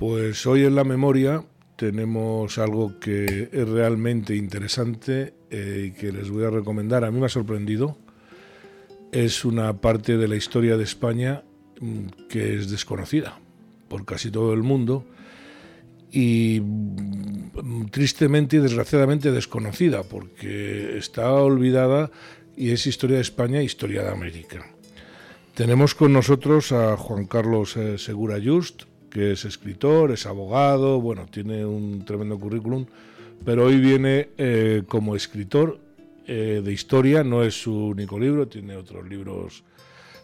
Pues hoy en la memoria tenemos algo que es realmente interesante eh, y que les voy a recomendar. A mí me ha sorprendido. Es una parte de la historia de España mm, que es desconocida por casi todo el mundo y mm, tristemente y desgraciadamente desconocida porque está olvidada y es historia de España, historia de América. Tenemos con nosotros a Juan Carlos eh, Segura Just, que es escritor, es abogado, bueno, tiene un tremendo currículum, pero hoy viene eh, como escritor eh, de historia, no es su único libro, tiene otros libros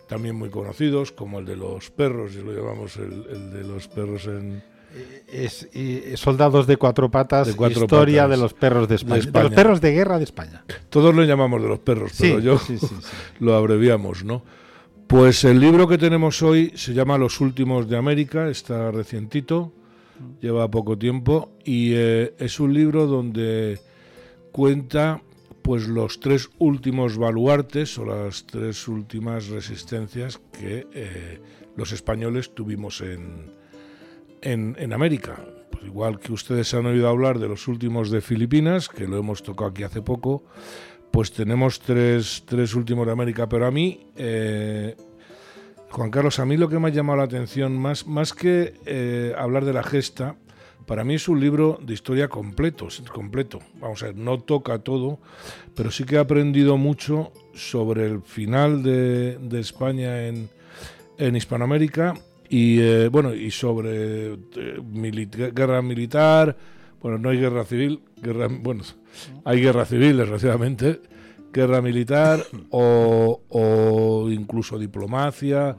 también muy conocidos, como el de los perros, y lo llamamos el, de los perros en... Es, soldados de cuatro patas, de historia de los perros de España, de los perros de guerra de España. Todos lo llamamos de los perros, pero yo lo abreviamos, ¿no? Pues el libro que tenemos hoy se llama Los Últimos de América, está recientito, lleva poco tiempo y eh, es un libro donde cuenta pues los tres últimos baluartes o las tres últimas resistencias que eh, los españoles tuvimos en, en, América. Pues igual que ustedes han oído hablar de los últimos de Filipinas, que lo hemos tocado aquí hace poco, pues tenemos tres, tres últimos de América, pero a mí, eh, Juan Carlos, a mí lo que me ha llamado la atención, más, más que eh, hablar de la gesta, para mí es un libro de historia completo, completo. Vamos a ver, no toca todo, pero sí que he aprendido mucho sobre el final de, España en, en, Hispanoamérica y eh, bueno y sobre guerra militar. Bueno, no hay guerra civil, guerra, bueno, hay guerra civil, desgraciadamente, guerra militar o, incluso diplomacia.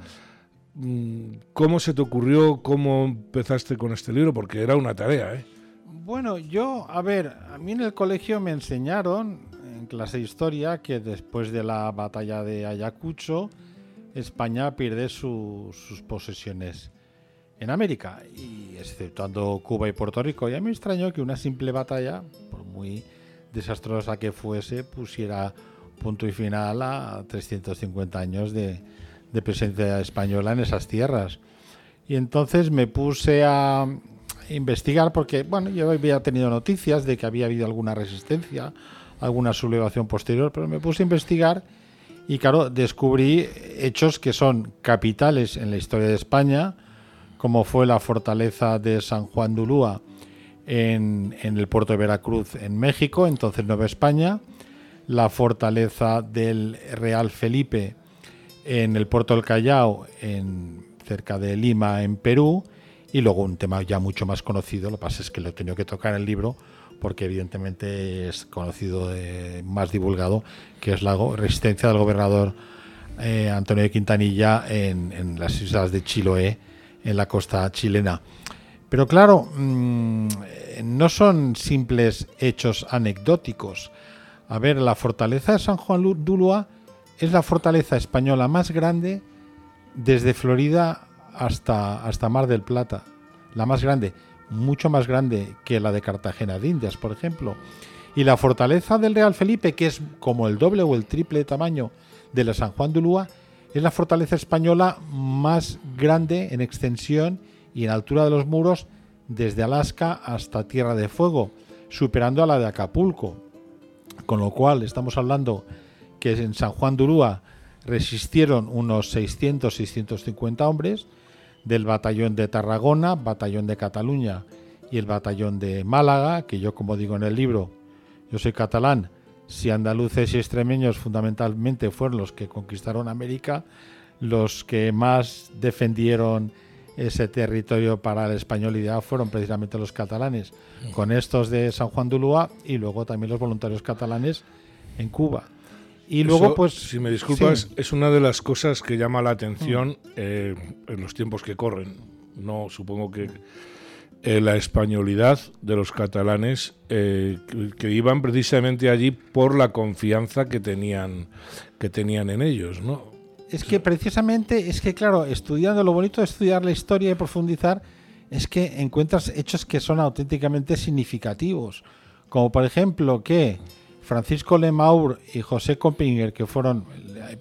Mm, ¿Cómo se te ocurrió, cómo empezaste con este libro? Porque era una tarea, ¿eh? Bueno, yo, a ver, a mí en el colegio me enseñaron, en clase de historia, que después de la batalla de Ayacucho, España pierde sus posesiones en América, y exceptuando Cuba y Puerto Rico. Y a mí me extrañó que una simple batalla, por muy desastrosa que fuese, pusiera punto y final a 350 años de, presencia española en esas tierras. Y entonces me puse a investigar porque, bueno, yo había tenido noticias de que había habido alguna resistencia, alguna sublevación posterior, pero me puse a investigar y, claro, descubrí hechos que son capitales en la historia de España, como fue la fortaleza de San Juan de Ulúa en, el puerto de Veracruz, en México, entonces Nueva España, la fortaleza del Real Felipe en el puerto del Callao, en, cerca de Lima, en Perú, y luego un tema ya mucho más conocido, lo que pasa es que lo he tenido que tocar en el libro, porque evidentemente es conocido, más divulgado, que es la resistencia del gobernador eh, Antonio de Quintanilla en, en las islas de Chiloé, en la costa chilena. Pero claro, mm, no son simples hechos anecdóticos. A ver, la fortaleza de San Juan Dulua es la fortaleza española más grande desde Florida hasta, hasta Mar del Plata. La más grande, mucho más grande que la de Cartagena de Indias, por ejemplo. Y la fortaleza del Real Felipe, que es como el doble o el triple tamaño de la San Juan de Ulúa, es la fortaleza española más grande en extensión y en altura de los muros desde Alaska hasta Tierra de Fuego, superando a la de Acapulco. Con lo cual estamos hablando que en San Juan de Ulúa resistieron unos 600-650 hombres del batallón de Tarragona, batallón de Cataluña y el batallón de Málaga, que yo como digo en el libro, yo soy catalán, si andaluces y extremeños fundamentalmente fueron los que conquistaron América, los que más defendieron ese territorio para la españolidad fueron precisamente los catalanes, con estos de San Juan de Ulúa y luego también los voluntarios catalanes en Cuba. Y luego, pues. Si me disculpas, es una de las cosas que llama la atención eh, en los tiempos que corren. No, supongo que eh, la españolidad de los catalanes eh, que, iban precisamente allí por la confianza que tenían que tenían en ellos, ¿no? Es que precisamente es que claro, estudiando lo bonito de estudiar la historia y profundizar es que encuentras hechos que son auténticamente significativos, como por ejemplo que Francisco Lemaur y José Compinger, que fueron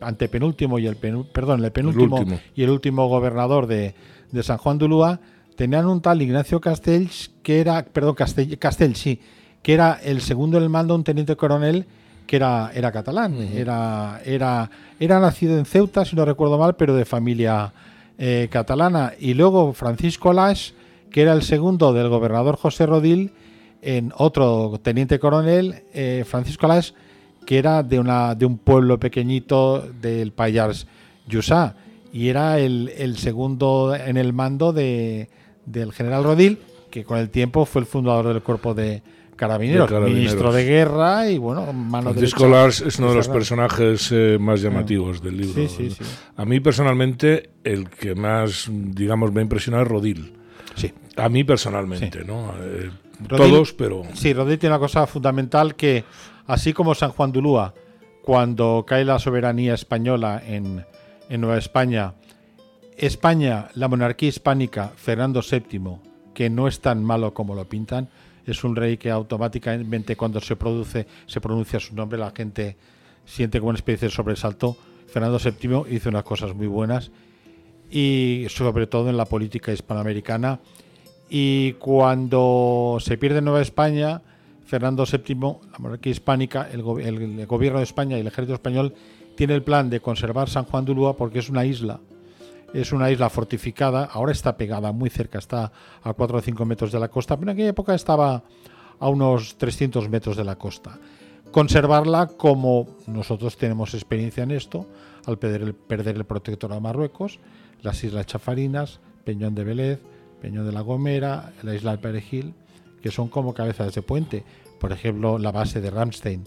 antepenúltimo y el perdón, el penúltimo y el último gobernador de, San Juan de Ulúa, tenían un tal Ignacio Castells, que era, perdón, Castells, sí, que era el segundo en el mando, un teniente coronel que era, era catalán, era, era, era nacido en Ceuta, si no recuerdo mal, pero de familia eh, catalana. Y luego Francisco Lash, que era el segundo del gobernador José Rodil, en otro teniente coronel, eh, Francisco Lash, que era de, una, de un pueblo pequeñito del Payars Yusá, y era el, segundo en el mando de, del general Rodil, que con el tiempo fue el fundador del cuerpo de carabineros, ministro de guerra y bueno, mano Francisco Lars es uno de los personajes eh, más llamativos del libro. A mí personalmente el que más, digamos, me ha impresionado es Rodil. Sí. A mí personalmente, ¿no? Eh, todos, pero... Sí, Rodil tiene una cosa fundamental que Así como San Juan de Ulúa, cuando cae la soberanía española en, Nueva España, España, la monarquía hispánica, Fernando VII, que no es tan malo como lo pintan, es un rey que automáticamente cuando se produce, se pronuncia su nombre, la gente siente como una especie de sobresalto. Fernando VII hizo unas cosas muy buenas y sobre todo en la política hispanoamericana. Y cuando se pierde Nueva España, Fernando VII, la monarquía hispánica, el, gobierno de España y el ejército español tiene el plan de conservar San Juan de Ulúa porque es una isla, es una isla fortificada, ahora está pegada muy cerca, está a 4 o 5 metros de la costa, pero en aquella época estaba a unos 300 metros de la costa. Conservarla como nosotros tenemos experiencia en esto, al perder el, perder el protectorado de Marruecos, las Islas Chafarinas, Peñón de Vélez, Peñón de la Gomera, la isla del Perejil, que son como cabezas de puente. Por ejemplo, la base de Ramstein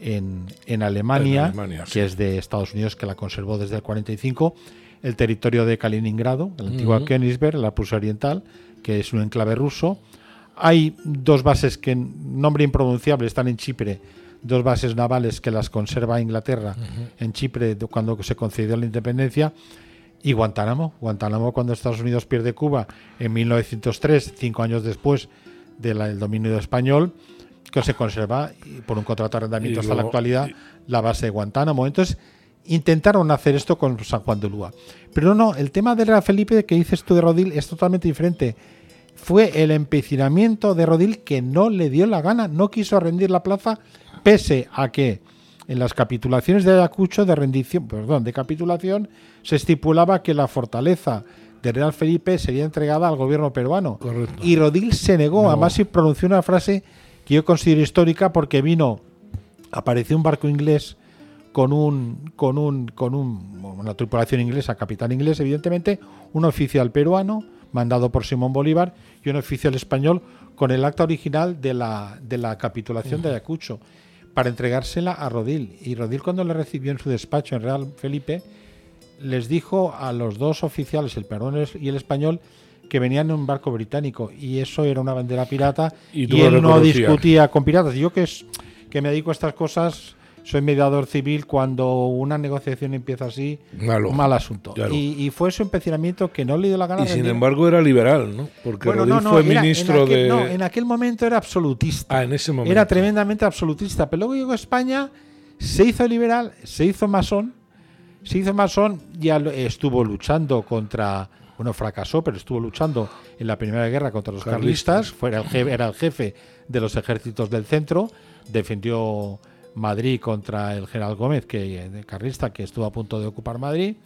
en, en Alemania, que es de Estados Unidos, que la conservó desde el 45. El territorio de Kaliningrado, la antigua Königsberg, la Prusia Oriental, que es un enclave ruso. Hay dos bases que, nombre impronunciable, están en Chipre, dos bases navales que las conserva Inglaterra en Chipre cuando se concedió la independencia. Y Guantánamo, Guantánamo cuando Estados Unidos pierde Cuba en 1903, cinco años después del dominio español, que se conserva por un contrato de arrendamiento hasta la actualidad la base de Guantánamo. Entonces, intentaron hacer esto con San Juan de Lúa. Pero no, el tema de Real Felipe que dices tú de Rodil es totalmente diferente. Fue el empecinamiento de Rodil que no le dio la gana, no quiso rendir la plaza, pese a que en las capitulaciones de Ayacucho de rendición, perdón, de capitulación, se estipulaba que la fortaleza de Real Felipe sería entregada al gobierno peruano. Y Rodil se negó, además y pronunció una frase que yo considero histórica porque vino, apareció un barco inglés con un con un con un, una tripulación inglesa, capitán inglés, evidentemente, un oficial peruano mandado por Simón Bolívar y un oficial español con el acta original de la, de la capitulación de Ayacucho para entregársela a Rodil. Y Rodil cuando le recibió en su despacho en Real Felipe, les dijo a los dos oficiales, el peruano y el español, que venían en un barco británico y eso era una bandera pirata y, él no discutía con piratas. Yo que, es, que me dedico a estas cosas, soy mediador civil, cuando una negociación empieza así, mal asunto. Y, fue su empecinamiento que no le dio la gana. Y sin embargo era liberal, ¿no? Porque Rodríguez fue ministro de... No, en aquel momento era absolutista. Ah, en ese momento. Era tremendamente absolutista. Pero luego llegó a España, se hizo liberal, se hizo masón se hizo masón, ya estuvo luchando contra, bueno, fracasó, pero estuvo luchando en la Primera Guerra contra los carlistas, era el jefe de los ejércitos del centro, defendió Madrid contra el general Gómez, que de carlista, que estuvo a punto de ocupar Madrid,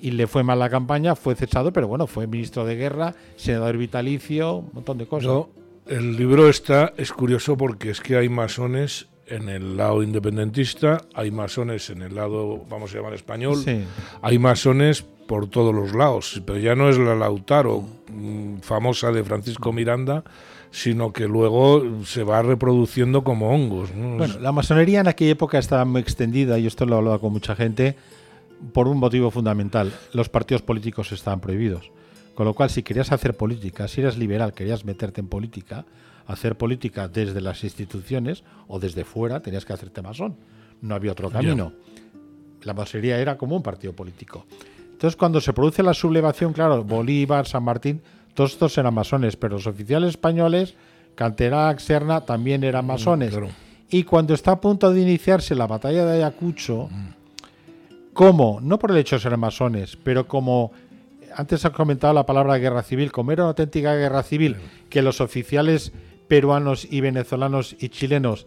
y le fue mal la campaña, fue cesado, pero bueno, fue ministro de guerra, senador vitalicio, un montón de cosas. el libro está, es curioso porque es que hay masones en el lado independentista, hay masones en el lado, vamos a llamar español, hay masones por todos los lados, pero ya no es la Lautaro mm, famosa de Francisco Miranda, sino que luego se va reproduciendo como hongos. Bueno, la masonería en aquella época estaba muy extendida, y esto lo he hablado con mucha gente, por un motivo fundamental, los partidos políticos estaban prohibidos. Con lo cual, si querías hacer política, si eras liberal, querías meterte en política, hacer política desde las instituciones o desde fuera, tenías que hacerte masón. No había otro camino. La masonería era como un partido político. Entonces, cuando se produce la sublevación, claro, Bolívar, San Martín, todos estos eran masones, pero los oficiales españoles, Canterac, Serna, también eran mm, masones. Y cuando está a punto de iniciarse la batalla de Ayacucho, como, no por el hecho de ser masones, pero como antes has comentado la palabra guerra civil, como era una auténtica guerra civil, que los oficiales peruanos y venezolanos y chilenos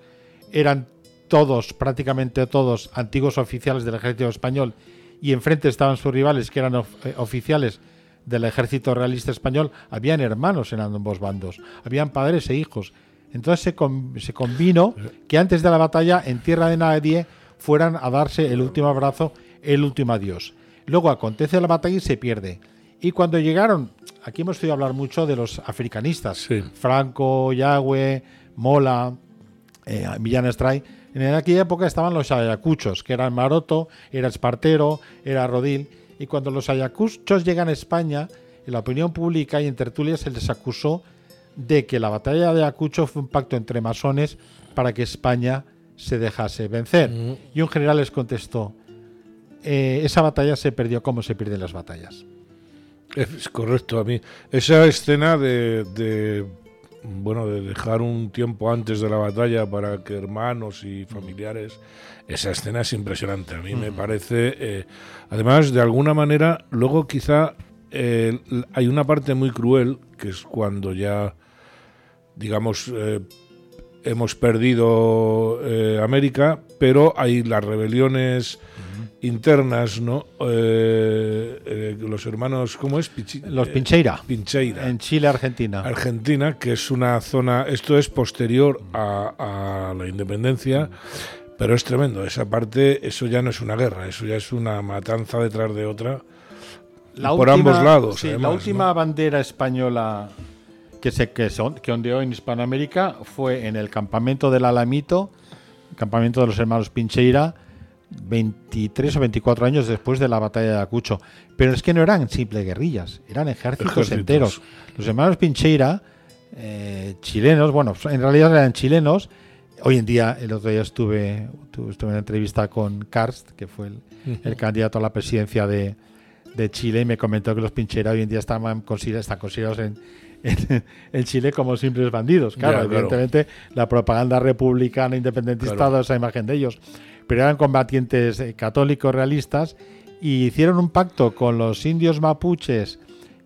eran todos, prácticamente todos, antiguos oficiales del ejército español y enfrente estaban sus rivales que eran eh, oficiales del ejército realista español, habían hermanos en ambos bandos, habían padres e hijos. Entonces se, se convino que antes de la batalla, en tierra de nadie, fueran a darse el último abrazo, el último adiós. Luego acontece la batalla y se pierde. Y cuando llegaron, aquí hemos oído hablar mucho de los africanistas, Franco, Yagüe, Mola, eh, Millán Estray. En aquella época estaban los ayacuchos, que eran Maroto, era Espartero, era Rodil. Y cuando los ayacuchos llegan a España, en la opinión pública y en tertulias se les acusó de que la batalla de Ayacucho fue un pacto entre masones para que España se dejase vencer. Y un general les contestó, eh, esa batalla se perdió como se pierden las batallas. Es correcto, a mí. Esa escena de, bueno, de dejar un tiempo antes de la batalla para que hermanos y familiares, esa escena es impresionante. A mí me parece, eh, además, de alguna manera, luego quizá eh, hay una parte muy cruel, que es cuando ya, digamos, eh, hemos perdido América, pero hay las rebeliones internas, ¿no? Eh, eh, los hermanos, ¿cómo es? los Pincheira. Pincheira. En Chile, Argentina. Argentina, que es una zona, esto es posterior a, la independencia, pero es tremendo. Esa parte, eso ya no es una guerra, eso ya es una matanza detrás de otra. por ambos lados. Sí, la última bandera española que se que, que ondeó en Hispanoamérica fue en el campamento del Alamito, campamento de los hermanos Pincheira 23 o 24 años después de la batalla de Acucho. Pero es que no eran simples guerrillas, eran ejércitos, enteros. Los hermanos Pincheira, eh, chilenos, bueno, en realidad eran chilenos. Hoy en día, el otro día estuve, estuve en una entrevista con Karst, que fue el, candidato a la presidencia de, Chile, y me comentó que los Pincheira hoy en día están, están considerados en, en, Chile como simples bandidos. Claro, evidentemente la propaganda republicana independentista dado esa imagen de ellos pero eran combatientes eh, católicos realistas y hicieron un pacto con los indios mapuches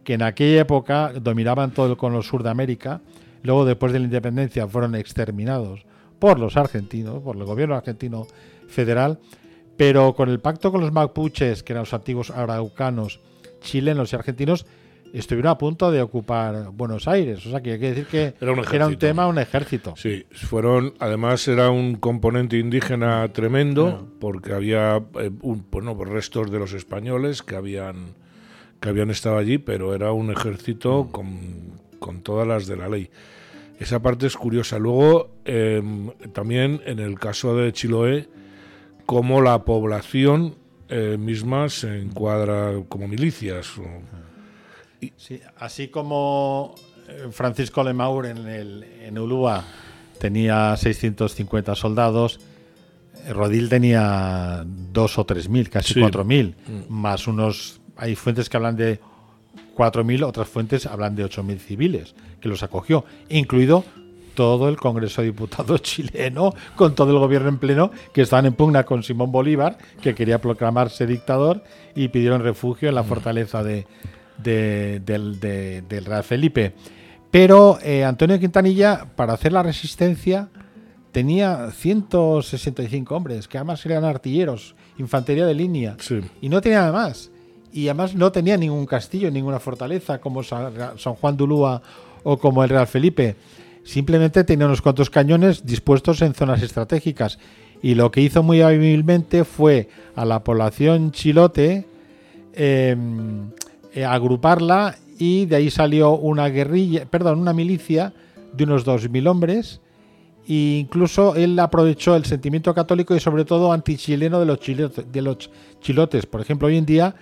que en aquella época dominaban todo el cono sur de América. Luego, después de la independencia, fueron exterminados por los argentinos, por el gobierno argentino federal. Pero con el pacto con los mapuches, que eran los antiguos araucanos, chilenos y argentinos, estuvieron a punto de ocupar Buenos Aires. O sea, que hay que decir que era un, tema, un ejército. Sí, fueron, además era un componente indígena tremendo, porque había eh, un, bueno, pues restos de los españoles que habían, que habían estado allí, pero era un ejército mm. con, con todas las de la ley. Esa parte es curiosa. Luego, em, también en el caso de Chiloé, cómo la población eh, misma se encuadra como milicias. Sí, así como eh, Francisco Lemaur en, el, en Ulúa tenía 650 soldados, eh, Rodil tenía dos o tres mil, casi cuatro mil, mm. más unos. Hay fuentes que hablan de cuatro mil, otras fuentes hablan de ocho mil civiles que los acogió, incluido todo el Congreso de Diputados chileno, con todo el gobierno en pleno, que estaban en pugna con Simón Bolívar, que quería proclamarse dictador, y pidieron refugio en la mm. fortaleza de, del, del Real Felipe. Pero eh, Antonio Quintanilla, para hacer la resistencia, tenía 165 hombres, que además eran artilleros, infantería de línea, y no tenía nada más. Y además no tenía ningún castillo, ninguna fortaleza como San, Juan de Ulúa o como el Real Felipe. Simplemente tenía unos cuantos cañones dispuestos en zonas estratégicas. Y lo que hizo muy hábilmente fue a la población chilote em, eh, agruparla y de ahí salió una guerrilla, perdón, una milicia de unos 2.000 hombres e incluso él aprovechó el sentimiento católico y sobre todo antichileno de los, chilotes, de los chilotes. Por ejemplo, hoy en día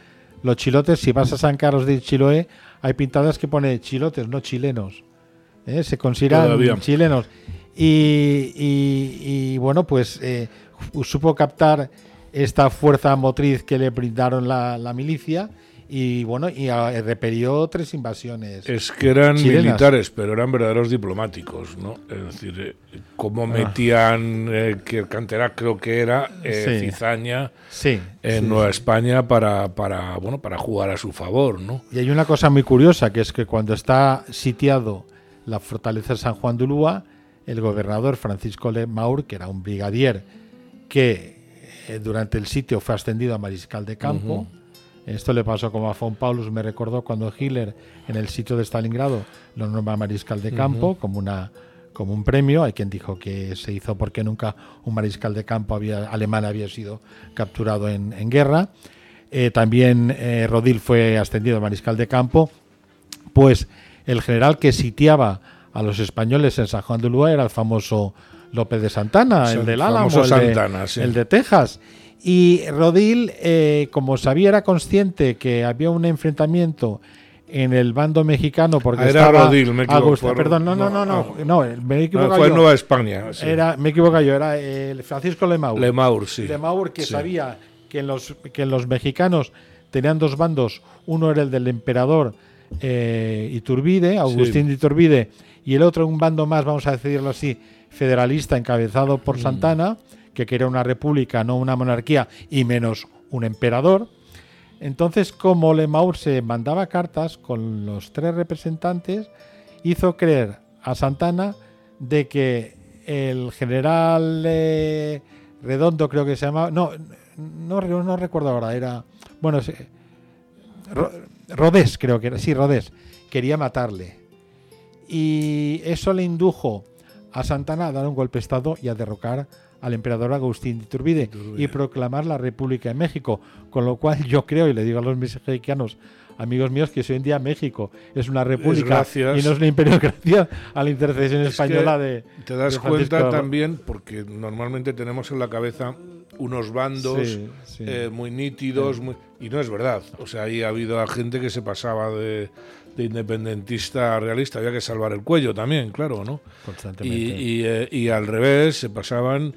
los chilotes, si vas a San Carlos de Chiloé, hay pintadas que pone chilotes, no chilenos. ¿eh? Se consideran chilenos. Y, bueno, pues eh, supo captar esta fuerza motriz que le brindaron la milicia y bueno, y repelió tres invasiones. Es que eran militares, pero eran verdaderos diplomáticos, ¿no? Es decir, eh, cómo ah. metían, eh, que Cantera creo que era, eh, cizaña en Nueva España para, para, bueno, para jugar a su favor, ¿no? Y hay una cosa muy curiosa, que es que cuando está sitiado la fortaleza de San Juan de Ulúa, el gobernador Francisco Le Maur, que era un brigadier que durante el sitio fue ascendido a mariscal de campo, esto le pasó como a von Paulus, me recordó cuando Hitler en el sitio de Stalingrado lo nombra mariscal de campo como una como un premio. Hay quien dijo que se hizo porque nunca un mariscal de campo había, alemán había sido capturado en, guerra. Eh, también eh, Rodil fue ascendido a mariscal de campo. Pues el general que sitiaba a los españoles en San Juan de Ulúa era el famoso López de Santana, el del Álamo, el de Texas. Y Rodil, eh, como sabía, era consciente que había un enfrentamiento en el bando mexicano porque ah, era Rodil, me equivoco. perdón, no, no, no, no, no, me equivoco fue en Nueva España. Era, me equivoco yo, era el Francisco Lemaur. Lemaur, sí. Lemaur que sabía que en los que los mexicanos tenían dos bandos, uno era el del emperador eh, Iturbide, Agustín de Iturbide, y el otro un bando más, vamos a decirlo así, federalista encabezado por mm. Que quería una república, no una monarquía, y menos un emperador. Entonces, como Lemaur se mandaba cartas con los tres representantes, hizo creer a Santana de que el general eh, Redondo, creo que se llamaba, no, no, no recuerdo ahora, era, bueno, Rodés, creo que era, sí, Rodés, quería matarle. Y eso le indujo a Santana a dar un golpe de Estado y a derrocar al emperador Agustín de Iturbide, y proclamar la República de México. Con lo cual yo creo, y le digo a los mexicanos, amigos míos, que hoy en día México es una república y no es un imperio gracias a la intercesión española de... Te das cuenta también, porque normalmente tenemos en la cabeza unos bandos eh, muy nítidos, y no es verdad. O sea, ahí ha habido gente que se pasaba de, independentista a realista, había que salvar el cuello también, claro, ¿no? Constantemente. Y, eh, y al revés, se pasaban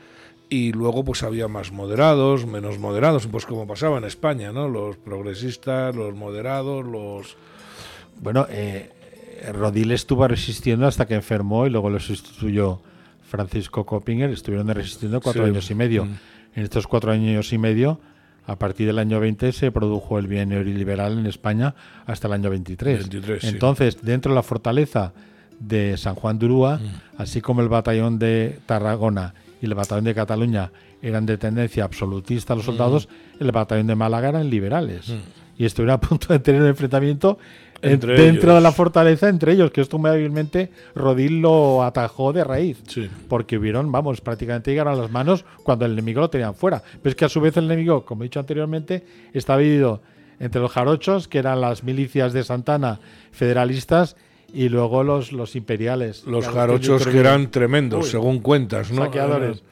y luego pues había más moderados, menos moderados, pues como pasaba en España, ¿no? Los progresistas, los moderados, los... Bueno, eh, Rodil estuvo resistiendo hasta que enfermó y luego lo sustituyó Francisco Coppinger, estuvieron resistiendo cuatro años y medio. Mm. En estos cuatro años y medio, a partir del año 20 se produjo el bien neoliberal en España hasta el año 23. Entonces, dentro de la fortaleza de San Juan de Urúa, mm. así como el batallón de Tarragona y el batallón de Cataluña eran de tendencia absolutista los soldados, el batallón de Málaga eran liberales. Y estuvieron a punto de tener un enfrentamiento dentro de la fortaleza entre ellos, que esto muy hábilmente Rodil lo atajó de raíz. Porque hubieron, vamos, prácticamente llegaron a las manos cuando el enemigo lo tenían fuera. Pero es que a su vez el enemigo, como he dicho anteriormente, estaba dividido entre los jarochos, que eran las milicias de Santana federalistas, y luego los, los imperiales. Los jarochos que eran tremendos, según cuentas, ¿no? Saqueadores.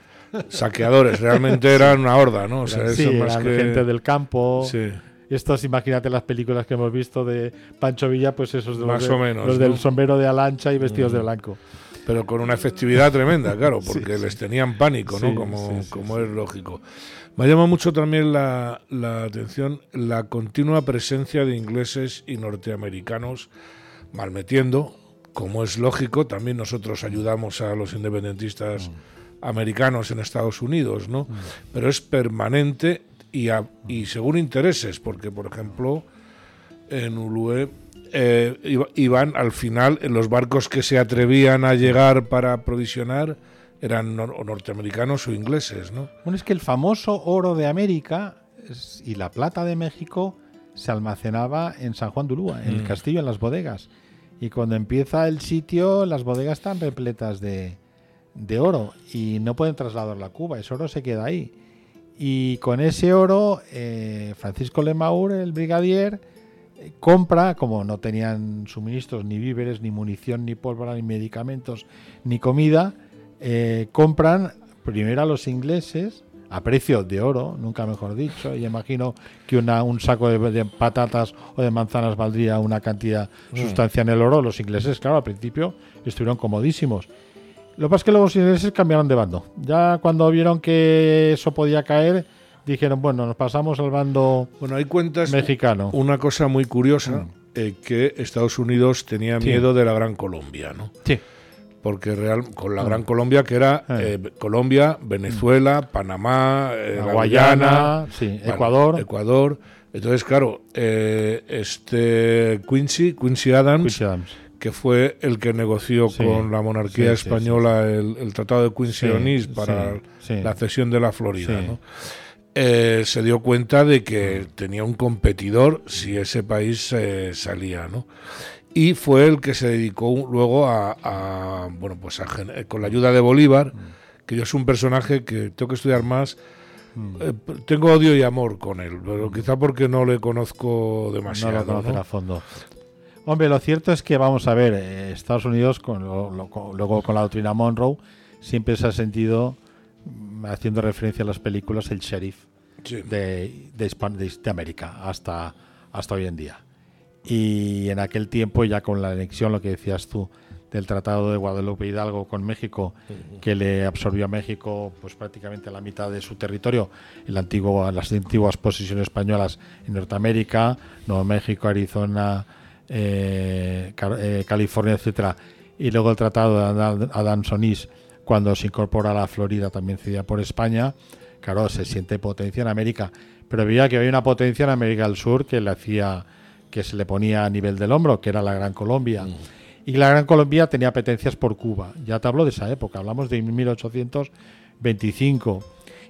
Saqueadores, realmente eran una horda, ¿no? O sea, sí, más gente del campo. Sí. Estos, imagínate las películas que hemos visto de Pancho Villa, pues esos de más o menos, los del sombrero de alancha y vestidos de mm. blanco. Pero con una efectividad tremenda, claro, porque les tenían pánico, ¿no? como, como es lógico. Me llama mucho también la, la atención la continua presencia de ingleses y norteamericanos malmetiendo, como es lógico, también nosotros ayudamos a los independentistas mm. americanos en Estados Unidos, ¿no? Mm. Pero es permanente y, y según intereses, porque por ejemplo en Ulue eh, iban al final en los barcos que se atrevían a llegar para aprovisionar eran norteamericanos o ingleses, ¿no? Bueno, es que el famoso oro de América y la plata de México se almacenaba en San Juan de Ulúa, en el mm. castillo, en las bodegas. Y cuando empieza el sitio, las bodegas están repletas de, oro y no pueden trasladarlo a Cuba, ese oro se queda ahí. Y con ese oro, eh, Francisco Lemaur, el brigadier, eh, compra, como no tenían suministros, ni víveres, ni munición, ni pólvora, ni medicamentos, ni comida, eh, compran primero a los ingleses a precio de oro, nunca mejor dicho, y imagino que una, un saco de, patatas o de manzanas valdría una cantidad mm. sustancial en el oro. Los ingleses, claro, al principio estuvieron comodísimos. Lo que pasa es que los ingleses cambiaron de bando. Ya cuando vieron que eso podía caer, dijeron, bueno, nos pasamos al bando bueno, hay cuentas mexicano. Una cosa muy curiosa, eh, que Estados Unidos tenía miedo de la Gran Colombia, ¿no? Sí. Porque real, con la mm. Gran Colombia, que era eh. Eh, Colombia, Venezuela, mm. Panamá, la Guayana, Ecuador. Ecuador. Entonces, claro, este Quincy, Quincy Adams, que fue el que negoció con la monarquía española el, Tratado de Quincy Onís para la cesión de la Florida, ¿no? Eh, se dio cuenta de que tenía un competidor si ese país eh, salía, ¿no? Y fue el que se dedicó luego a, bueno, pues eh, con la ayuda de Bolívar, que yo es un personaje que tengo que estudiar más. Mm. tengo odio y amor con él, pero quizá porque no le conozco demasiado. No lo conocen a fondo. Hombre, lo cierto es que vamos a ver, Estados Unidos, con luego con la doctrina Monroe, siempre se ha sentido haciendo referencia a las películas, el sheriff de, de, América hasta, hasta hoy en día. Y en aquel tiempo, ya con la anexión, lo que decías tú, del Tratado de Guadalupe Hidalgo con México, que le absorbió a México pues prácticamente la mitad de su territorio, el antiguo, las antiguas posiciones españolas en Norteamérica, Nuevo México, Arizona, eh, eh, California, etcétera, y luego el Tratado de Adán-Sonís cuando se incorpora a la Florida también cedida por España, claro, se siente potencia en América, pero veía que había una potencia en América del Sur que le hacía que se le ponía a nivel del hombro, que era la Gran Colombia. Mm. Y la Gran Colombia tenía apetencias por Cuba. Ya te hablo de esa época, hablamos de 1825.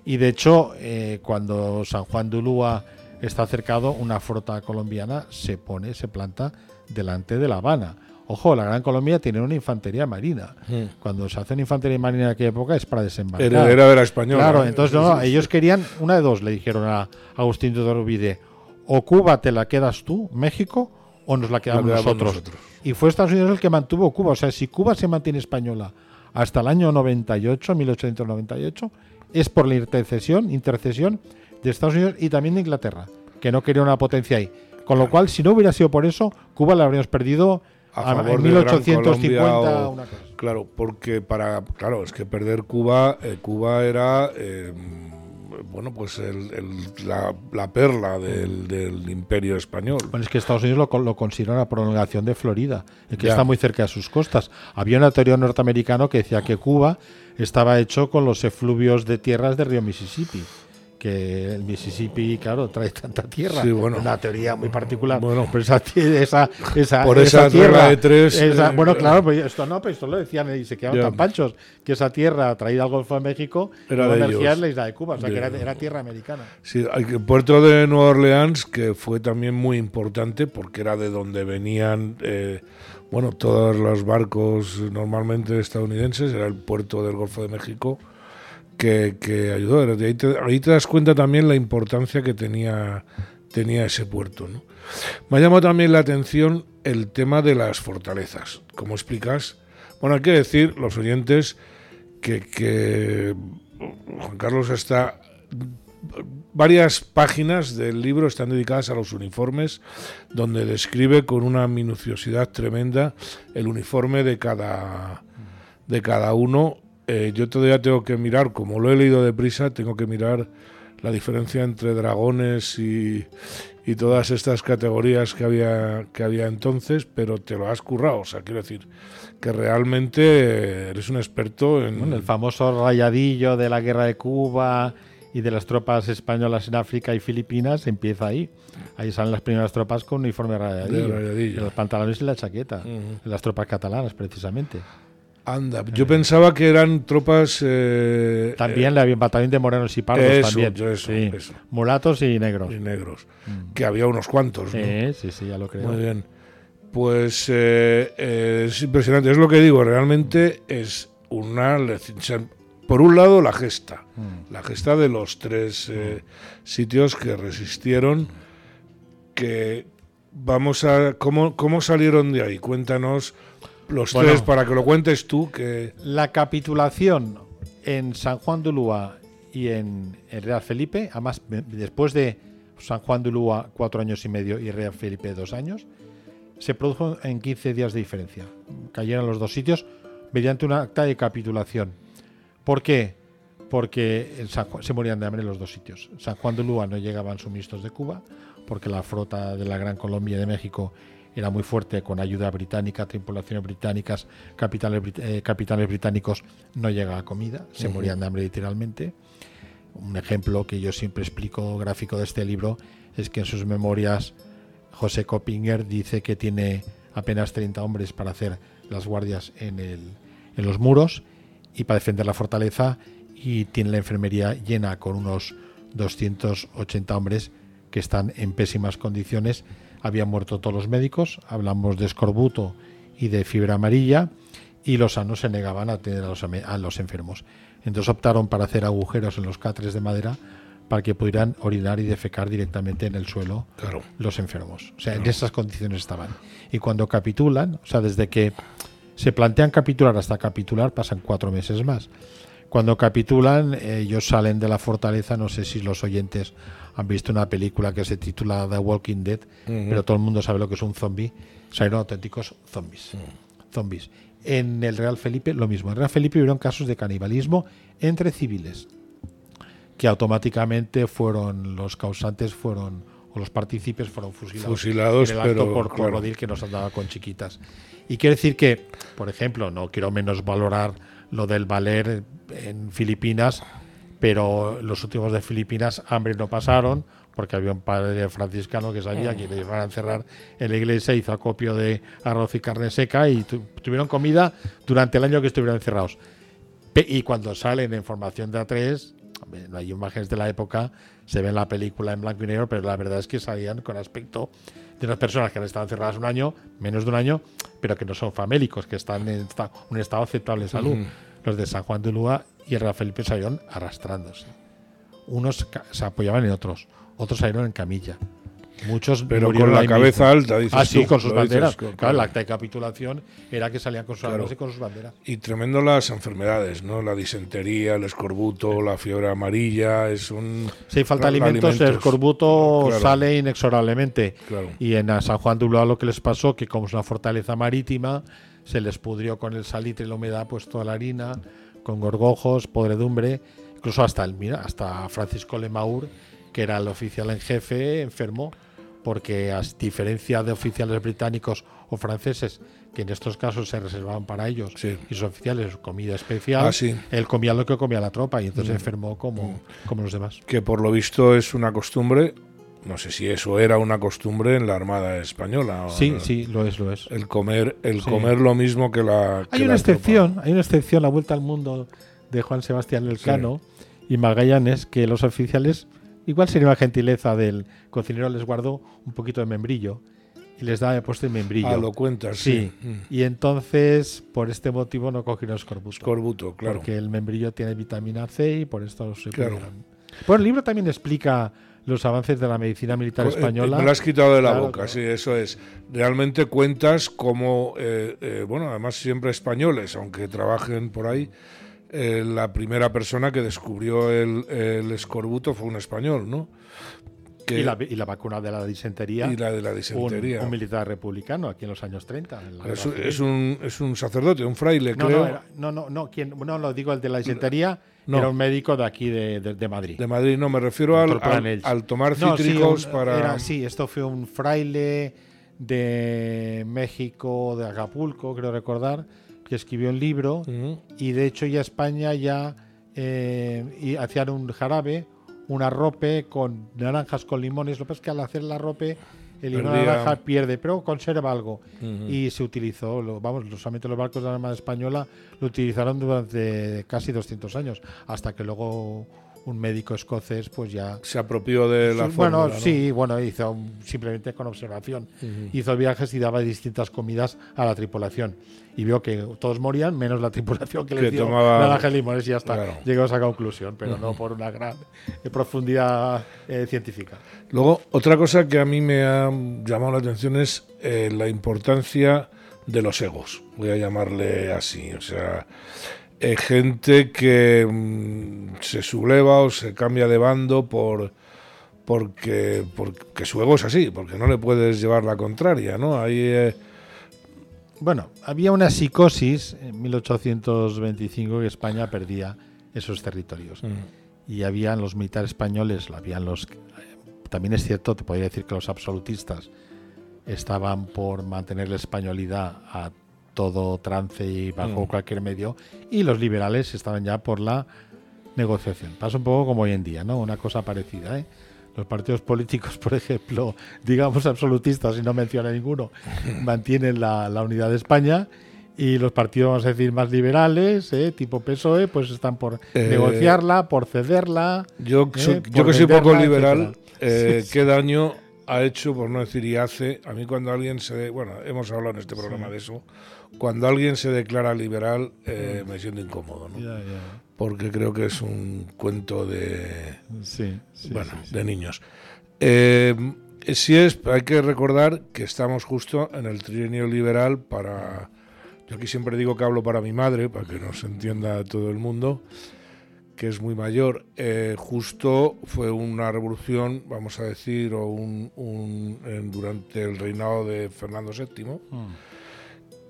Y de hecho, eh, cuando San Juan de Ulúa está acercado, una flota colombiana se pone, se planta delante de La Habana. Ojo, la Gran Colombia tiene una infantería marina. Cuando se hace una infantería marina en aquella época es para desembarcar. Heredera de la española. Claro, entonces no, ellos querían, una de dos, le dijeron a Agustín de Orbide, o Cuba te la quedas tú, México, o nos la quedamos, nosotros. Y fue Estados Unidos el que mantuvo Cuba. O sea, si Cuba se mantiene española hasta el año 98, 1898, es por la intercesión, intercesión de Estados Unidos y también de Inglaterra, que no quería una potencia ahí. Con lo cual, si no hubiera sido por eso, Cuba la habríamos perdido a favor en 1850 claro porque para claro es que perder Cuba eh, Cuba era eh, bueno pues la, perla del, imperio español. Bueno es que Estados Unidos lo, lo considera una prolongación de Florida que está muy cerca de sus costas. Había un teoría norteamericano que decía que Cuba estaba hecho con los efluvios de tierras del río Mississippi que el Mississippi, claro, trae tanta tierra. Sí, bueno. Una teoría muy particular. Bueno, pero esa, esa, esa, por esa, tierra de tres. Eh, bueno, claro, pues esto no, pero esto lo decían y se quedaban tan panchos, que esa tierra traída al Golfo de México era de energía es la isla de Cuba, o sea, que era, tierra americana. Sí, el puerto de Nueva Orleans, que fue también muy importante porque era de donde venían. Eh, bueno, todos los barcos normalmente estadounidenses, era el puerto del Golfo de México, que, ayudó. Ahí te, ahí te, das cuenta también la importancia que tenía, tenía ese puerto. ¿no? Me ha llamado también la atención el tema de las fortalezas. ¿Cómo explicas? Bueno, hay que decir, los oyentes, que, que Juan Carlos está... Varias páginas del libro están dedicadas a los uniformes, donde describe con una minuciosidad tremenda el uniforme de cada, de cada uno eh, yo todavía tengo que mirar, como lo he leído deprisa, tengo que mirar la diferencia entre dragones y, todas estas categorías que había, que había entonces, pero te lo has currado, o sea, quiero decir que realmente eres un experto en... el famoso rayadillo de la guerra de Cuba y de las tropas españolas en África y Filipinas empieza ahí. Ahí salen las primeras tropas con uniforme rayadillo, los pantalones y la chaqueta, las tropas catalanas precisamente. Anda, yo pensaba que eran tropas. Eh, también le había batallón de morenos y pardos también. sí. Mulatos y negros. Y negros. Mm. Que había unos cuantos. Sí, sí, sí, ya lo creo. Muy bien. Pues eh, eh, es impresionante. Es lo que digo, realmente es una Por un lado, la gesta. Mm. La gesta de los tres mm. sitios que resistieron. Que vamos a. ¿cómo, ¿Cómo salieron de ahí? Cuéntanos los tres, para que lo cuentes tú. que La capitulación en San Juan de Ulúa y en el Real Felipe, además después de San Juan de Ulúa cuatro años y medio y Real Felipe dos años, se produjo en 15 días de diferencia. Cayeron los dos sitios mediante una acta de capitulación. ¿Por qué? porque se morían de hambre en los dos sitios. San Juan de Lúa no llegaban suministros de Cuba, porque la flota de la Gran Colombia de México era muy fuerte con ayuda británica, tripulaciones británicas, capitales, eh, capitales británicos, no llegaba comida, se morían de hambre literalmente. Un ejemplo que yo siempre explico gráfico de este libro es que en sus memorias José Coppinger dice que tiene apenas 30 hombres para hacer las guardias en, el, en los muros y para defender la fortaleza y tiene la enfermería llena con unos 280 hombres que están en pésimas condiciones. Habían muerto todos los médicos, hablamos de escorbuto y de fiebre amarilla y los sanos se negaban a atender a los, a los enfermos. Entonces optaron para hacer agujeros en los catres de madera para que pudieran orinar y defecar directamente en el suelo los enfermos. O sea, en esas condiciones estaban. Y cuando capitulan, o sea, desde que se plantean capitular hasta capitular, pasan cuatro meses más. Cuando capitulan, ellos salen de la fortaleza, no sé si los oyentes han visto una película que se titula The Walking Dead, pero todo el mundo sabe lo que es un zombie. Salieron auténticos zombies. Zombies. En el Real Felipe, lo mismo. En el Real Felipe hubieron casos de canibalismo entre civiles, que automáticamente fueron los causantes, fueron o los partícipes fueron fusilados, fusilados en el acto por, claro. que nos andaba con chiquitas. Y quiere decir que, por ejemplo, no quiero menos valorar lo del valer en Filipinas, pero los últimos de Filipinas hambre no pasaron porque había un padre franciscano que sabía que le iban a encerrar en la iglesia, hizo acopio de arroz y carne seca y tuvieron comida durante el año que estuvieron encerrados. y cuando salen en formación de A3, no hay imágenes de la época, se ve en la película en blanco y negro, pero la verdad es que salían con aspecto de unas personas que han estado encerradas un año, menos de un año, pero que no son famélicos, que están en un estado aceptable de salud. Los de San Juan de Lúa y el Rafael Felipe salieron arrastrándose. Unos se apoyaban en otros, otros salieron en camilla. Muchos pero con la cabeza alta, dices Ah, sí, con sus banderas. claro, el acta de capitulación era que salían con sus, y con sus banderas. Y tremendo las enfermedades, ¿no? La disentería, el escorbuto, la fiebre amarilla, es un... Si falta alimentos, el escorbuto sale inexorablemente. Y en San Juan de Ulúa lo que les pasó, que como es una fortaleza marítima, se les pudrió con el salitre y la humedad, pues toda la harina, con gorgojos, podredumbre, incluso hasta el, mira, hasta Francisco Lemaur, que era el oficial en jefe, enfermó, porque a diferencia de oficiales británicos o franceses, que en estos casos se reservaban para ellos, y sus oficiales comida especial, ah, él comía lo que comía la tropa y entonces mm. enfermó como, mm. como los demás. Que por lo visto es una costumbre no sé si eso era una costumbre en la Armada Española. Sí, sí, lo es, lo es. El comer, el comer lo mismo que la. hay una excepción, hay una excepción, la vuelta al mundo de Juan Sebastián Elcano y Magallanes, que los oficiales, igual sería una gentileza del cocinero, les guardó un poquito de membrillo y les da puesto el membrillo. Ah, lo cuentas, sí. Mm. Y entonces, por este motivo, no cogieron escorbuto. Escorbuto, claro. Porque el membrillo tiene vitamina C y por esto se claro. Bueno, el libro también explica los avances de la medicina militar española. Me lo has quitado de la boca, sí, eso es. Realmente cuentas como, eh, eh, bueno, además siempre españoles, aunque trabajen por ahí, eh, la primera persona que descubrió el, escorbuto fue un español, ¿no? y, la, y, la, vacuna de la disentería. Y la de la disentería. Un, militar republicano aquí en los años 30. es, un, es un sacerdote, un fraile, creo. No, no, no, quien, no, lo digo el de la disentería. Era un médico de aquí de, Madrid. De Madrid, no, me refiero al, al, tomar cítricos para. sí, esto fue un fraile de México, de Acapulco, creo recordar, que escribió un libro y de hecho ya España ya eh, hacían un jarabe, un arrope con naranjas con limones. Lo que pasa es que al hacer el arrope el limón naranja pierde, pero conserva algo. Y se utilizó, lo, vamos, solamente los barcos de la Armada Española lo utilizaron durante casi 200 años, hasta que luego un médico escocés pues ya se apropió de la bueno sí bueno hizo simplemente con observación. Hizo viajes y daba distintas comidas a la tripulación. Y vio que todos morían menos la tripulación que, le dio tomaba... limones y ya está. Llegó a esa conclusión pero no por una gran profundidad eh, científica. Luego otra cosa que a mí me ha llamado la atención es eh, la importancia de los egos. Voy a llamarle así o sea eh, gente que mm, se subleva o se cambia de bando por porque, porque su ego es así, porque no le puedes llevar la contraria, ¿no? Ahí, eh, Bueno, había una psicosis en 1825 que España perdía esos territorios. Mm. Y habían los militares españoles, habían los... También es cierto, te podría decir que los absolutistas estaban por mantener la españolidad a todo trance y bajo mm. cualquier medio, y los liberales estaban ya por la negociación. Pasa un poco como hoy en día, ¿no? Una cosa parecida, ¿eh? Los partidos políticos, por ejemplo, digamos absolutistas, y no menciona ninguno, mantienen la, unidad de España y los partidos, vamos a decir, más liberales, ¿eh? tipo PSOE, pues están por eh, negociarla, por cederla. Yo, ¿eh? yo que soy poco liberal, ¿qué daño ha hecho, por no decir y hace? A mí cuando alguien se... Bueno, hemos hablado en este programa de eso. Cuando alguien se declara liberal, me siento incómodo, ¿no? porque creo que es un cuento de, bueno, de niños. Eh, sí es, hay que recordar que estamos justo en el trienio liberal para... Yo aquí siempre digo que hablo para mi madre, para que nos entienda todo el mundo, que es muy mayor. Eh, justo fue una revolución, vamos a decir, o un, durante el reinado de Fernando VII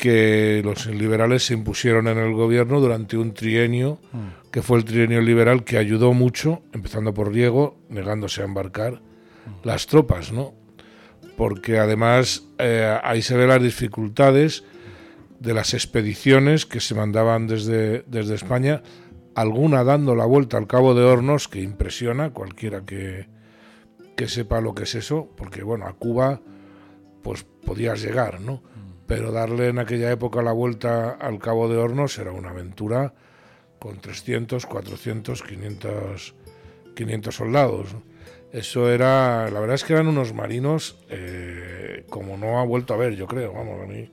que los liberales se impusieron en el gobierno durante un trienio, mm. que fue el trienio liberal que ayudó mucho, empezando por Diego, negándose a embarcar mm. las tropas, ¿no? Porque además eh, ahí se ven las dificultades de las expediciones que se mandaban desde, desde España, alguna dando la vuelta al Cabo de Hornos, que impresiona cualquiera que, que sepa lo que es eso, porque bueno, a Cuba pues podías llegar, ¿no? Pero darle en aquella época la vuelta al Cabo de Hornos era una aventura con 300, 400, 500, 500 soldados. Eso era, la verdad es que eran unos marinos eh, como no ha vuelto a ver, yo creo, vamos, a mí.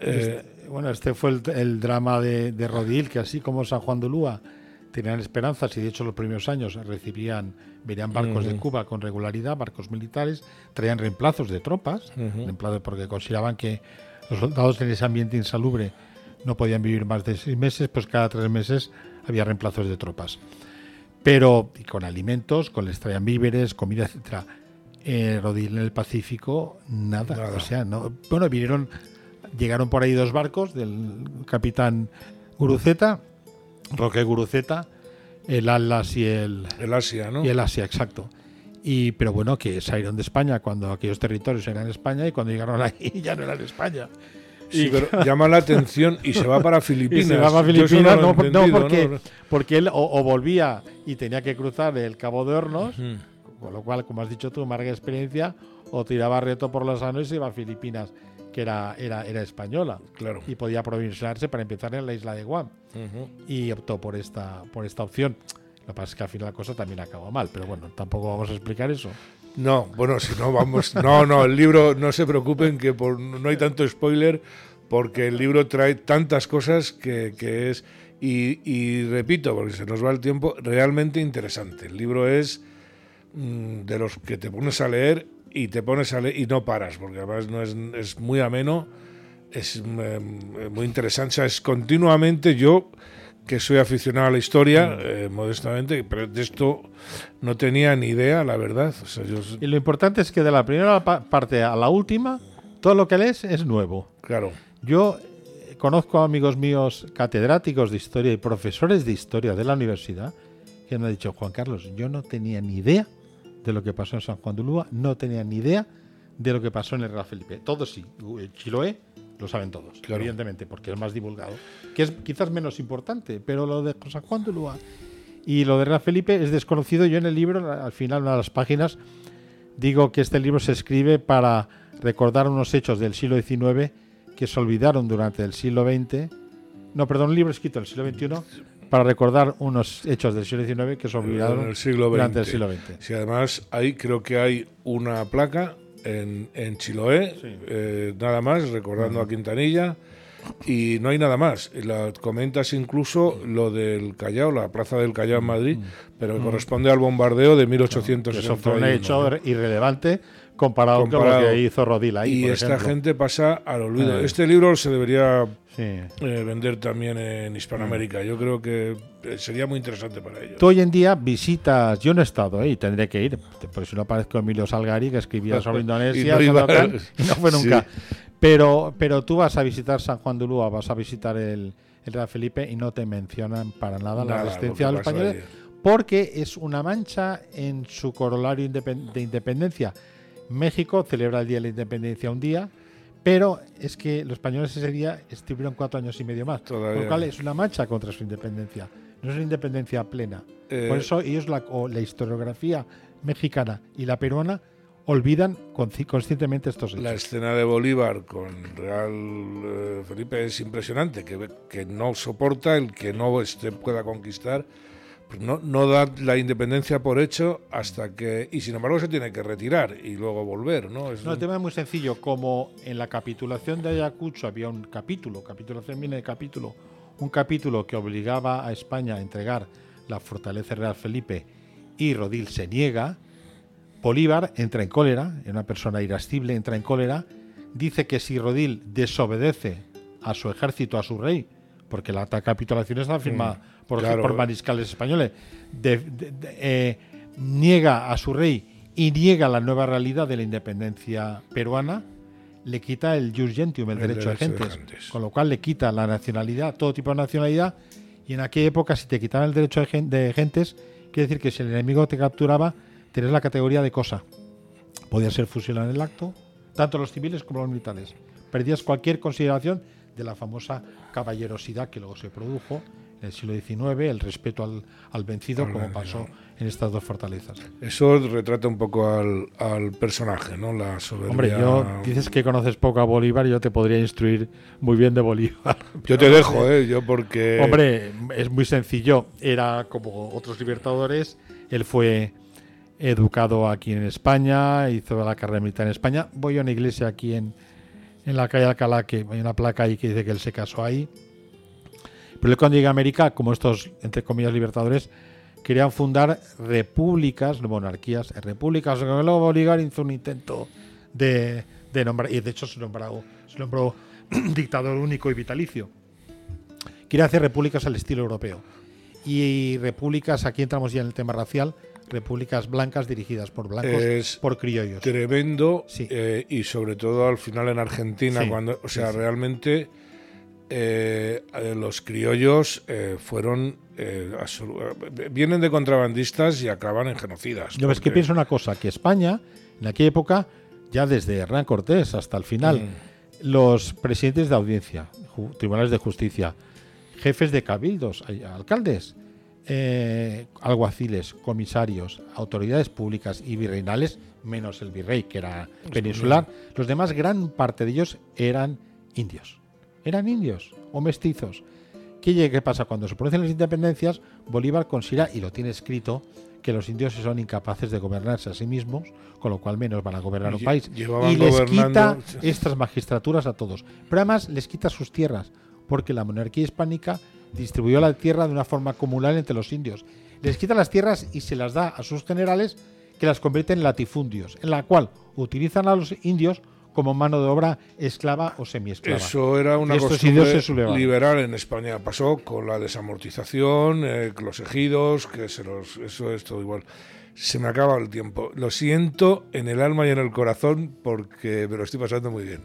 Eh, este, bueno, este fue el, drama de, Rodil, que así como San Juan de Lúa tenían esperanzas y de hecho los primeros años recibían, venían barcos de Cuba con regularidad, barcos militares, traían reemplazos de tropas, porque consideraban que los soldados en ese ambiente insalubre no podían vivir más de seis meses, pues cada tres meses había reemplazos de tropas. Pero y con alimentos, con les traían víveres, comida, etcétera. Eh, Rodil en el Pacífico, nada. O sea, no, bueno, vinieron, llegaron por ahí dos barcos del capitán Guruceta Roque Guruceta, el Atlas y el, el Asia, ¿no? Y el Asia, exacto. Y, pero bueno, que salieron de España cuando aquellos territorios eran España y cuando llegaron ahí ya no eran España. Sí, pero llama la atención y se va para Filipinas. Y se va para Filipinas, no, porque, porque él o, volvía y tenía que cruzar el Cabo de Hornos, con lo cual, como has dicho tú, larga experiencia, o tiraba reto por los años y se iba a Filipinas que era, era, era española claro. y podía provinciarse para empezar en la isla de Guam. Y optó por esta, por esta opción. Lo que pasa es que al final la cosa también acabó mal, pero bueno, tampoco vamos a explicar eso. No, bueno, si no vamos. No, no, el libro, no se preocupen que por, no hay tanto spoiler, porque el libro trae tantas cosas que, que es. Y, y, repito, porque se nos va el tiempo, realmente interesante. El libro es mm, de los que te pones a leer y te pones a leer y no paras, porque además no es, es muy ameno, es em, muy interesante, es continuamente yo que soy aficionado a la historia, mm. eh, modestamente, pero de esto no tenía ni idea, la verdad. Y lo importante es que de la primera parte a la última, todo lo que lees es nuevo. Claro. Yo eh, conozco a amigos míos catedráticos de historia y profesores de historia de la universidad que me han dicho, Juan Carlos, yo no tenía ni idea de lo que pasó en San Juan de Ulúa, no tenían ni idea de lo que pasó en el Real Felipe. Todos sí, Chiloé lo saben todos, evidentemente, porque es más divulgado, que es quizás menos importante, pero lo de San Juan de Ulúa y lo de Real Felipe es desconocido. Yo en el libro, al final, una de las páginas, digo que este libro se escribe para recordar unos hechos del siglo XIX que se olvidaron durante el siglo XX. No, perdón, un libro escrito en el siglo XXI para recordar unos hechos del siglo XIX que se olvidaron el siglo durante el siglo XX. Sí, además ahí creo que hay una placa en, en Chiloé, eh, nada más, recordando a Quintanilla, y no hay nada más. La, comentas incluso lo del Callao, la plaza del Callao en Madrid, pero que corresponde al bombardeo de 1861. Eso fue un hecho irrelevante comparado, con lo que hizo Rodila. y esta gente pasa al olvido. Eh. Este libro se debería eh, vender también en Hispanoamérica. Yo creo que eh, sería muy interesante para ellos. Tú hoy en día visitas, yo no he estado y tendré que ir, por si no parezco Emilio Salgari, que escribía sobre Indonesia y, no fue nunca. Pero, pero tú vas a visitar San Juan de Ulúa, vas a visitar el, el Real Felipe y no te mencionan para nada, la resistencia de los españoles porque es una mancha en su corolario de independencia. México celebra el Día de la Independencia un día, pero es que los españoles ese día estuvieron cuatro años y medio más. Por lo cual es una mancha contra su independencia. No es una independencia plena. Eh, Por eso ellos, la, la historiografía mexicana y la peruana, olvidan conscientemente estos hechos. La escena de Bolívar con Real eh, Felipe es impresionante, que, que no soporta el que no este pueda conquistar no, no da la independencia por hecho hasta que. Y sin embargo se tiene que retirar y luego volver, ¿no? no, el tema es muy sencillo. Como en la capitulación de Ayacucho había un capítulo, capitulación viene de capítulo, un capítulo que obligaba a España a entregar la fortaleza Real Felipe y Rodil se niega, Bolívar entra en cólera, una persona irascible entra en cólera, dice que si Rodil desobedece a su ejército, a su rey, porque la capitulación está firmada mm por, mariscales españoles, eh, niega a su rey y niega la nueva realidad de la independencia peruana, le quita el jus gentium, el, derecho, de, gentes, con lo cual le quita la nacionalidad, todo tipo de nacionalidad, y en aquella época si te quitaban el derecho de, gentes, quiere decir que si el enemigo te capturaba, tenías la categoría de cosa. Podía ser fusilado en el acto, tanto los civiles como los militares. Perdías cualquier consideración de la famosa caballerosidad que luego se produjo en el siglo XIX, el respeto al, vencido, como pasó en estas dos fortalezas. Eso retrata un poco al, personaje, ¿no? La soberbia. Hombre, yo dices que conoces poco a Bolívar, yo te podría instruir muy bien de Bolívar. Yo te dejo, ¿eh? Yo porque. Hombre, es muy sencillo. Era como otros libertadores. Él fue educado aquí en España, hizo la carrera militar en España. Voy a una iglesia aquí en, en la calle Alcalá, que hay una placa ahí que dice que él se casó ahí. Pero cuando llega a América, como estos, entre comillas, libertadores, querían fundar repúblicas, monarquías, repúblicas, que luego Bolívar hizo un intento de, nombrar, y de hecho se, nombró, se nombró dictador único y vitalicio. Quiere hacer repúblicas al estilo europeo. Y repúblicas, aquí entramos ya en el tema racial, repúblicas blancas dirigidas por blancos, por criollos. Tremendo, eh, y sobre todo al final en Argentina, cuando, o sea, realmente eh, eh, los criollos eh, fueron vienen de contrabandistas y acaban en genocidas. Yo ves que pienso una cosa, que España, en aquella época, ya desde Hernán Cortés hasta el final, mm. los presidentes de audiencia, tribunales de justicia, jefes de cabildos, alcaldes, alguaciles, comisarios, autoridades públicas y virreinales, menos el virrey, que era peninsular, los demás, gran parte de ellos eran indios eran indios o mestizos. ¿Qué, ¿Qué pasa? Cuando se producen las independencias, Bolívar considera, y lo tiene escrito, que los indios son incapaces de gobernarse a sí mismos, con lo cual menos van a gobernar un país. Y les quita estas magistraturas a todos. Pero además les quita sus tierras, porque la monarquía hispánica distribuyó la tierra de una forma comunal entre los indios. Les quita las tierras y se las da a sus generales que las convierten en latifundios, en la cual utilizan a los indios como mano de obra esclava o semiesclava. Eso era una costumbre liberal en España. Pasó con la desamortización, eh, los ejidos, que se los, eso es todo igual. Se me acaba el tiempo. Lo siento en el alma y en el corazón porque me lo estoy pasando muy bien.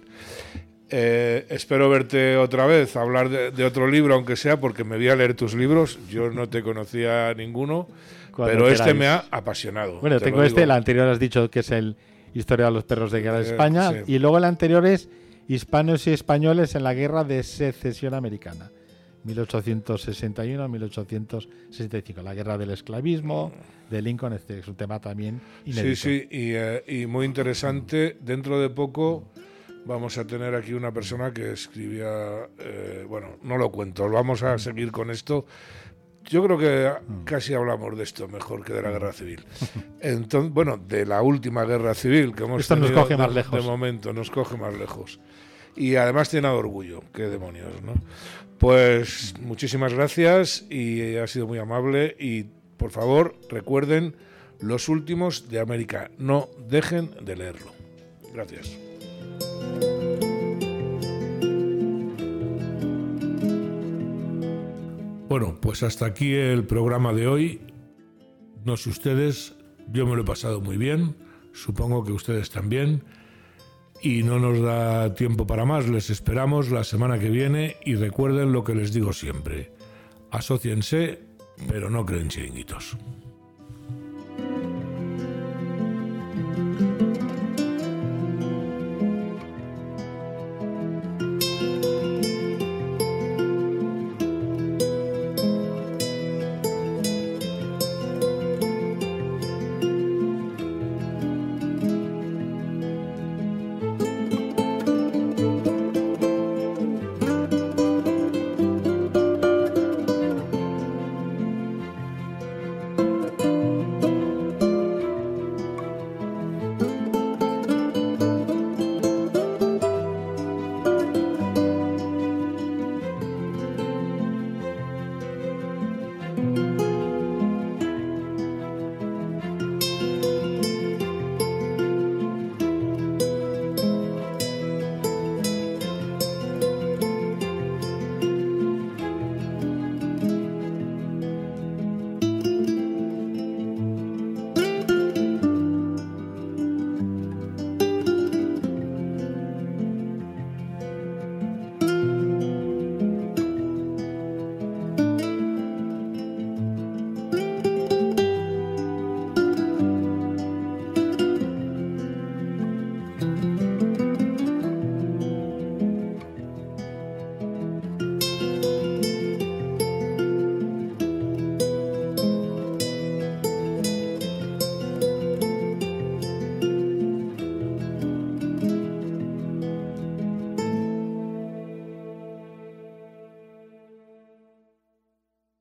Eh, espero verte otra vez, hablar de, otro libro, aunque sea, porque me voy a leer tus libros. Yo no te conocía ninguno, pero este me ha apasionado. Bueno, tengo este, el anterior has dicho que es el Historia de los perros de guerra de eh, España. Y luego el anterior es Hispanos y Españoles en la Guerra de Secesión Americana. 1861-1865, la guerra del esclavismo, de Lincoln, este es un tema también inédito. Sí, sí, y, eh, muy interesante. Dentro de poco vamos a tener aquí una persona que escribía, eh, bueno, no lo cuento, vamos a seguir con esto, yo creo que mm. casi hablamos de esto mejor que de la guerra civil. Entonces, bueno, de la última guerra civil que hemos esto nos coge más lejos. de momento, nos coge más lejos. Y además tiene orgullo, qué demonios, ¿no? Pues muchísimas gracias y ha sido muy amable y por favor recuerden los últimos de América, no dejen de leerlo. Gracias. Bueno, pues hasta aquí el programa de hoy. No sé ustedes, yo me lo he pasado muy bien, supongo que ustedes también. y no nos da tiempo para más. Les esperamos la semana que viene y recuerden lo que les digo siempre. Asociense, pero no creen chiringuitos.